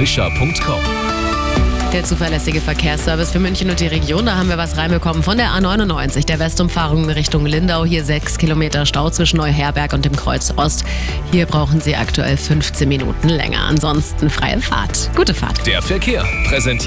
fischer.com. Der zuverlässige Verkehrsservice für München und die Region. Da haben wir was reinbekommen von der A99, der Westumfahrung in Richtung Lindau. Hier sechs Kilometer Stau zwischen Neuherberg und dem Kreuz Ost. Hier brauchen Sie aktuell 15 Minuten länger. Ansonsten freie Fahrt. Gute Fahrt. Der Verkehr präsentiert